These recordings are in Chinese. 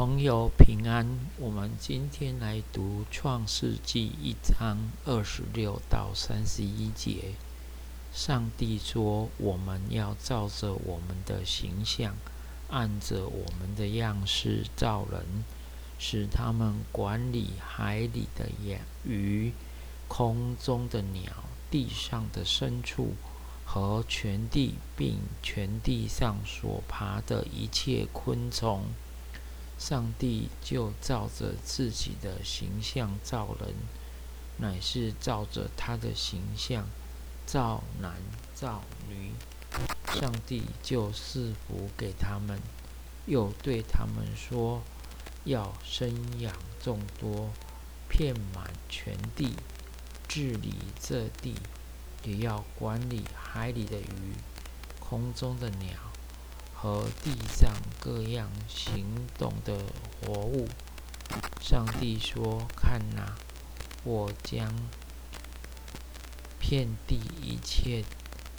朋友平安，我们今天来读创世纪一章二十六到三十一节。上帝说：“我们要照着我们的形象，按着我们的样式造人，使他们管理海里的鱼、空中的鸟、地上的牲畜和全地，并全地上所爬的一切昆虫。”上帝就照着自己的形象造人，乃是照着他的形象造男造女。上帝就赐福给他们，又对他们说：要生养众多，遍满全地，治理这地，也要管理海里的鱼，空中的鸟。和地上各样行动的活物，上帝说：“看哪，我将遍地一切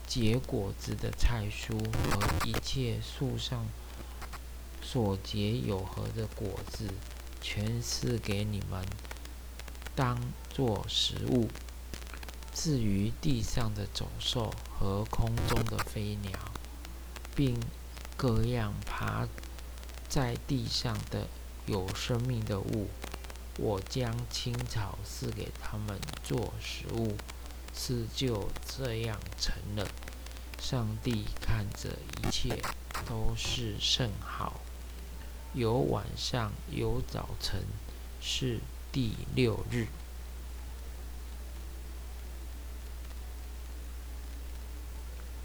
结果子的菜蔬和一切树上所结有核的果子，全赐给你们，当做食物。至于地上的走兽和空中的飞鸟，并……”各样爬在地上的有生命的物，我将青草赐给他们做食物。事就这样成了。上帝看着一切都是甚好。有晚上，有早晨，是第六日。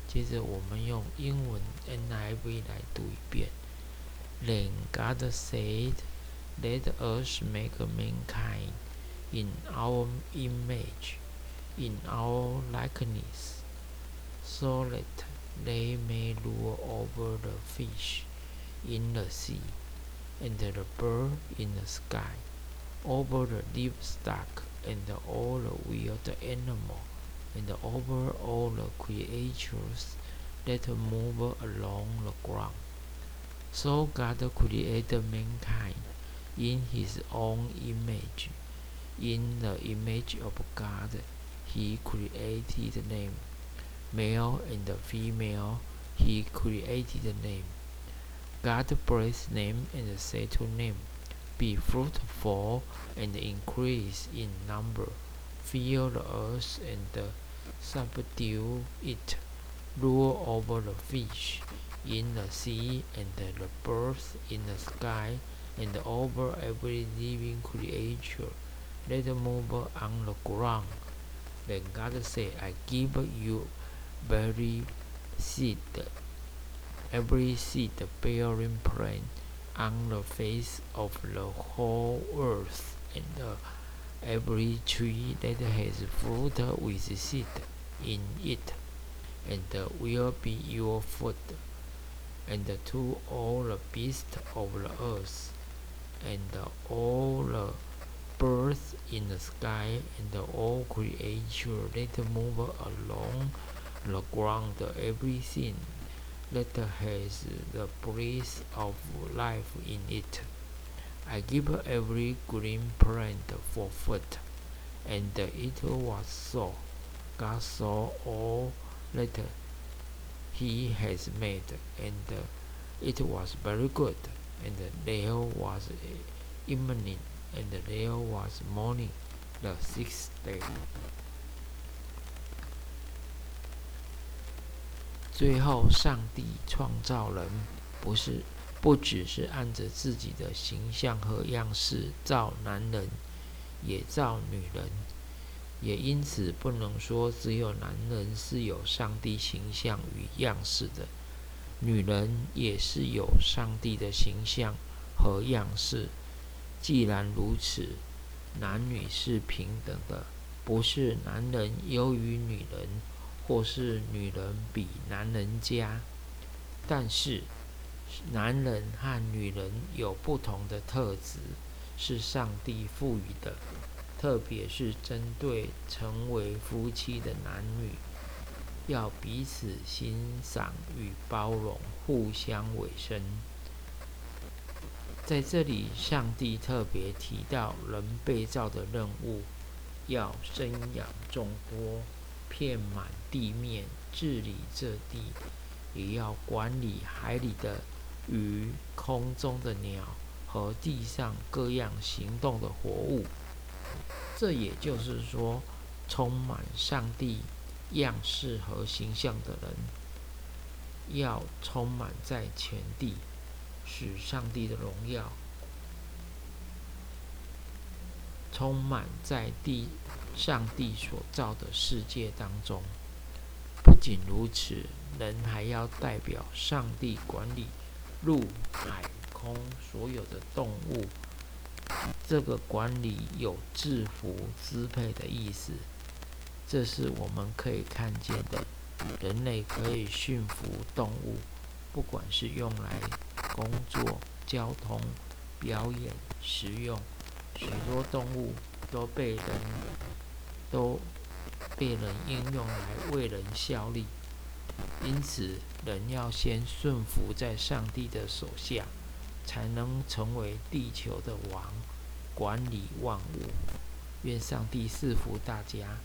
接着，我们用英文 NIV 来读一遍。Then God said, "Let us make mankind in our image, in our likeness, so that they may rule over the fish in the sea, and the bird in the sky, over the livestock, and all the wild animals." and over all the creatures that move along the ground. So God created mankind in his own image. In the image of God, he created them. Male and female, he created them. God blessed them and said to them, Be fruitful and increase in number, fill the earth and subdue it, rule over the fish in the sea and the birds in the sky, and over every living creature that move on the ground. Then God said, I give you every seed, every seed bearing plant on the face of the whole earth, and uh, every tree that has fruit with seed in it, and will be your food, and to all the beasts of the earth, and all the birds in the sky, and all creatures that move along the ground, everything that has the breath of life in it. I give every green plant for food. And it was so. God saw all that He has made, and it was very good. And there was evening, and there was morning, the sixth day. 最后，上帝创造人，不是 不只是按着自己的形象和样式造男人，也造女人，也因此不能说只有男人是有上帝形象与样式的，女人也是有上帝的形象和样式。既然如此，男女是平等的，不是男人优于女人，或是女人比男人佳，但是。男人和女人有不同的特质，是上帝赋予的，特别是针对成为夫妻的男女，要彼此欣赏与包容，互相委身。在这里，上帝特别提到人被造的任务，要生养众多，遍满地面，治理这地，也要管理海里的鱼、空中的鸟和地上各样行动的活物。这也就是说，充满上帝样式和形象的人，要充满在前地。使上帝的荣耀充满在地，上帝所造的世界当中。不仅如此，人还要代表上帝管理陆海空所有的动物。这个管理有制服、支配的意思。这是我们可以看见的。人类可以驯服动物，不管是用来。工作、交通、表演、食用，许多动物都被人都被人应用来为人效力。因此，人要先顺服在上帝的手下，才能成为地球的王，管理万物。愿上帝赐福大家。